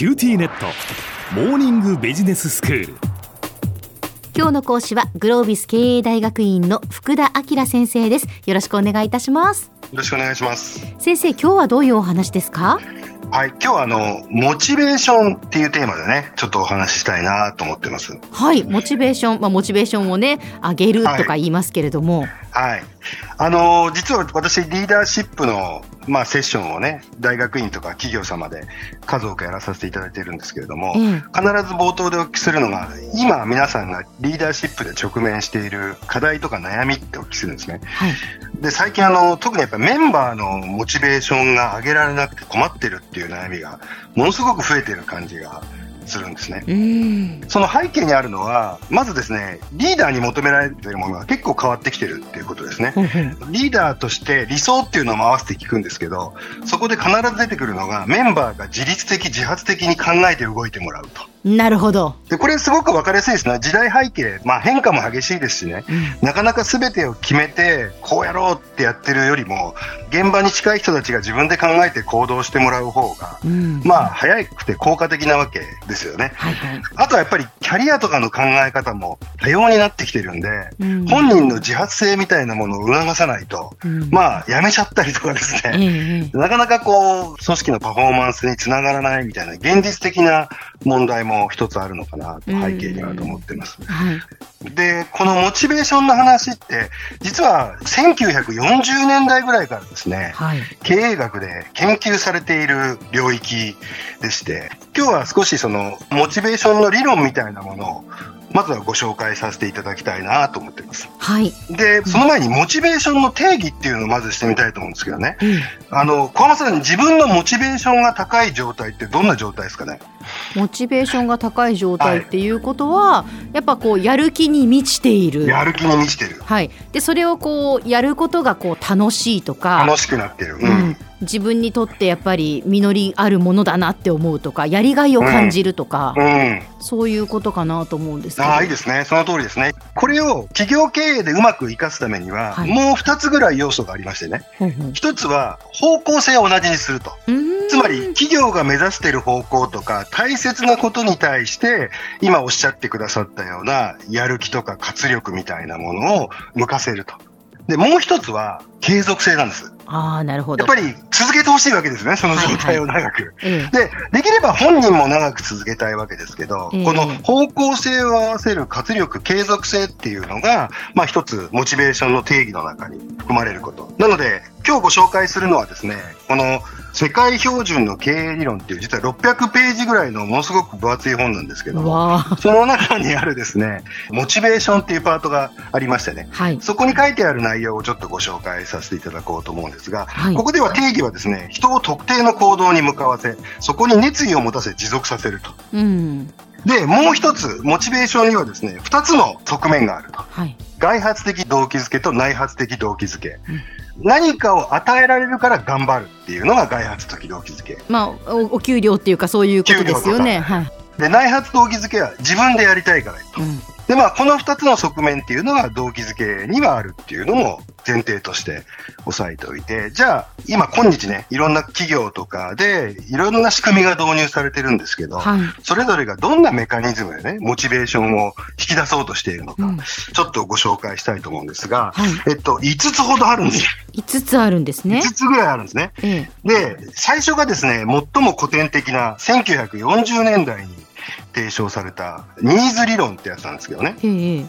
QTnet。モーニングビジネススクール。今日の講師はグロービス経営大学院の福田明先生です。よろしくお願いいたします。よろしくお願いします。先生今日はどういうお話ですか？はい、今日はあの、モチベーションっていうテーマでね、ちょっとお話ししたいなと思ってます。はいモチベーション。まあモチベーションをね上げるとか言いますけれども、はい。あの、実は私、リーダーシップの、まあ、セッションをね、大学院とか企業様で数多くやらさせていただいているんですけれども、ええ必ず冒頭でお聞きするのが、今皆さんがリーダーシップで直面している課題とか悩みってお聞きするんですね。はい。で、最近あの、特にやっぱメンバーのモチベーションが上げられなくて困ってるっていう悩みが、ものすごく増えてる感じがするんですね。うんその背景にあるのは、まずですね、リーダーに求められているものが結構変わってきてるっていうことですね。リーダーとして理想っていうのも合わせて聞くんですけど、そこで必ず出てくるのが、メンバーが自律的、自発的に考えて動いてもらうと。なるほど、で、これすごく分かりやすいですね。時代背景、まあ変化も激しいですしね。うん。なかなか全てを決めて、こうやろうってやってるよりも、現場に近い人たちが自分で考えて行動してもらう方が、うん。まあ早くて効果的なわけですよね。はいはい。あとはやっぱりキャリアとかの考え方も多様になってきてるんで、うん。本人の自発性みたいなものを促さないと、うん。まあ辞めちゃったりとかですええね、ええ。なかなかこう、組織のパフォーマンスにつながらないみたいな現実的な問題も一つあるのかなと背景にはと思ってます。はいで、このモチベーションの話って、実は1940年代ぐらいからですね、はい経営学で研究されている領域でして、今日は少しそのモチベーションの理論みたいなものを、まずはご紹介させていただきたいなと思っています。はい、で、その前にモチベーションの定義っていうのをまずしてみたいと思うんですけどね。うんあの、小浜さん、自分のモチベーションが高い状態ってどんな状態ですかね？モチベーションが高い状態っていうことは、やっぱこうやる気に満ちているやる気に満ちてる。はい、でそれをこうやることがこう楽しいとか楽しくなってる。ううんん、自分にとってやっぱり実りあるものだなって思うとかやりがいを感じるとか、うん。そういうことかなと思うんですけどああ、いいですね。その通りですね。これを企業経営でうまく活かすためには、はいもう二つぐらい要素がありましてね。ほうほう一つは方向性を同じにすると。つまり企業が目指している方向とか大切なことに対して今おっしゃってくださったようなやる気とか活力みたいなものを向かせると。で、もう一つは継続性なんです。ああなるほどやっぱり続けてほしいわけですね、その状態を長く。ええで、できれば本人も長く続けたいわけですけど、ええこの方向性を合わせる活力、継続性っていうのが、まあ一つモチベーションの定義の中に含まれること。なので、今日ご紹介するのはですね、この世界標準の経営理論っていう実は600ページぐらいのものすごく分厚い本なんですけども、その中にあるですね、モチベーションっていうパートがありましてね、はいそこに書いてある内容をちょっとご紹介させていただこうと思うんですが、はいここでは定義はですね、人を特定の行動に向かわせ、そこに熱意を持たせ持続させると。うんで、もう一つ、モチベーションにはですね、二つの側面があると。はい外発的動機づけと内発的動機づけ。何かを与えられるから頑張るっていうのが外発的動機づけ。まあおお給料っていうかそういうことですよねはい、で、内発動機づけは自分でやりたいからと。うんで、まあ、この二つの側面っていうのが動機づけにはあるっていうのも前提として押さえておいて、じゃあ、今今日ね、いろんな企業とかでいろんな仕組みが導入されてるんですけど、はい。それぞれがどんなメカニズムでね、モチベーションを引き出そうとしているのか、うん。ちょっとご紹介したいと思うんですが、はい。えっと、5つほどあるんです。5つあるんですね。5つぐらいあるんですね。ええ。で、最初がですね、最も古典的な1940年代に提唱されたニーズ理論ってやつなんですけどね。ええ。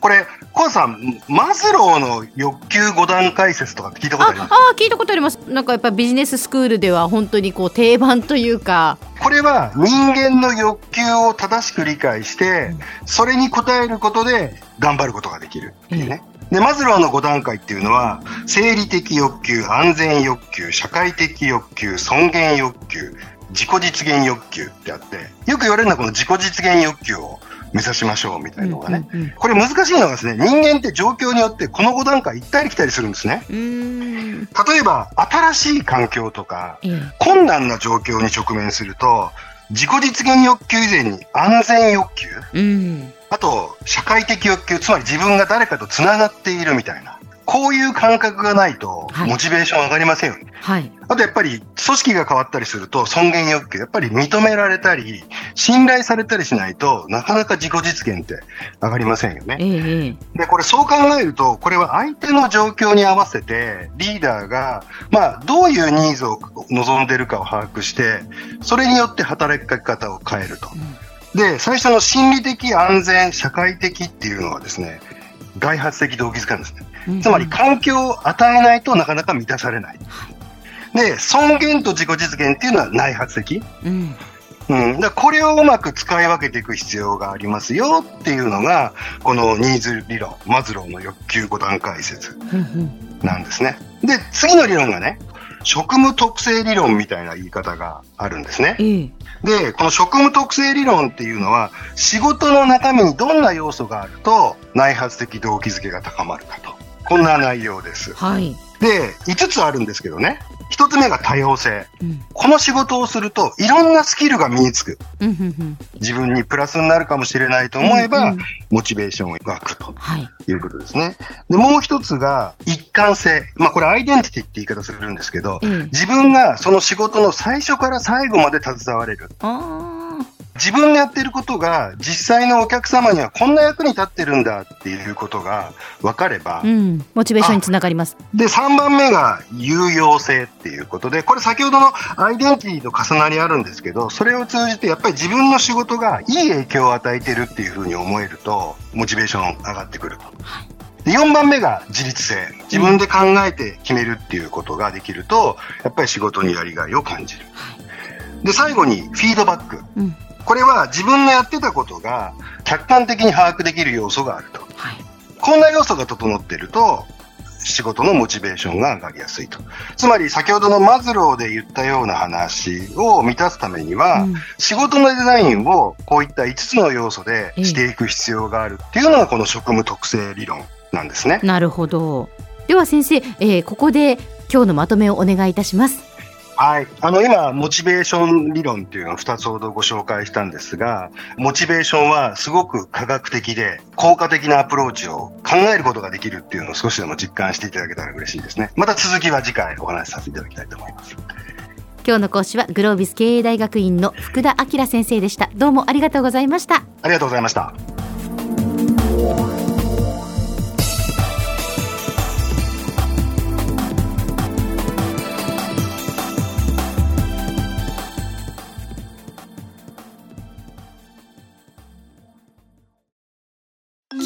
これ、コアさん、マズローの欲求5段階説とかって聞いたことあります？ああー聞いたことあります。なんかやっぱビジネススクールでは本当にこう定番というか。これは人間の欲求を正しく理解して、それに応えることで頑張ることができるっていうね。で、マズローの5段階っていうのは、生理的欲求、安全欲求、社会的欲求、尊厳欲求、自己実現欲求ってあって、よく言われるのはこの自己実現欲求を目指しましょうみたいなのがね。うんうんこれ難しいのがですね、人間って状況によってこの5段階行ったり来たりするんですね。例えば、新しい環境とか、ええ困難な状況に直面すると、自己実現欲求以前に安全欲求、うんあと、社会的欲求、つまり自分が誰かと繋がっているみたいな。こういう感覚がないと、モチベーション上がりませんよね。はい。あとやっぱり、組織が変わったりすると、尊厳欲求、やっぱり認められたり、信頼されたりしないとなかなか自己実現って上がりませんよね。ええ、で、これそう考えると、これは相手の状況に合わせて、リーダーが、まあ、どういうニーズを望んでるかを把握して、それによって働き方を変えると。うん、で、最初の心理的安全、社会的っていうのはですね、外発的動機づけなんですね。つまり環境を与えないとなかなか満たされない。で、尊厳と自己実現っていうのは内発的。うんうん、だこれをうまく使い分けていく必要がありますよっていうのが、このニーズ理論、マズローの欲求5段階説なんですね。で、次の理論がね、職務特性理論みたいな言い方があるんですね。で、この職務特性理論っていうのは、仕事の中身にどんな要素があると内発的動機づけが高まるかと。こんな内容です。はい。で、5つあるんですけどね。一つ目が多様性、うん、この仕事をするといろんなスキルが身につく、自分にプラスになるかもしれないと思えば、うんうん、モチベーションが湧くと、はい、いうことですね。で、もう一つが一貫性。まあこれアイデンティティって言い方するんですけど、うん、自分がその仕事の最初から最後まで携われる。自分がやってることが実際のお客様にはこんな役に立ってるんだっていうことが分かれば、うん、モチベーションにつながります。で、3番目が有用性っていうことで、これ先ほどのアイデンティティと重なりあるんですけど、それを通じてやっぱり自分の仕事がいい影響を与えてるっていうふうに思えると、モチベーション上がってくると。で4番目が自律性。自分で考えて決めるっていうことができると、やっぱり仕事にやりがいを感じる。で、最後にフィードバック。うんこれは自分のやってたことが客観的に把握できる要素があると。はい、こんな要素が整っていると、仕事のモチベーションが上がりやすいと。つまり先ほどのマズローで言ったような話を満たすためには、うん、仕事のデザインをこういった5つの要素でしていく必要があるっていうのがこの職務特性理論なんですね。なるほど。では先生、えー、ここで今日のまとめをお願いいたします。はい。あの、今、モチベーション理論っていうのを2つほどご紹介したんですが、モチベーションはすごく科学的で効果的なアプローチを考えることができるっていうのを少しでも実感していただけたら嬉しいですね。また続きは次回お話しさせていただきたいと思います。今日の講師はグロービス経営大学院の福田明先生でした。どうもありがとうございました。ありがとうございました。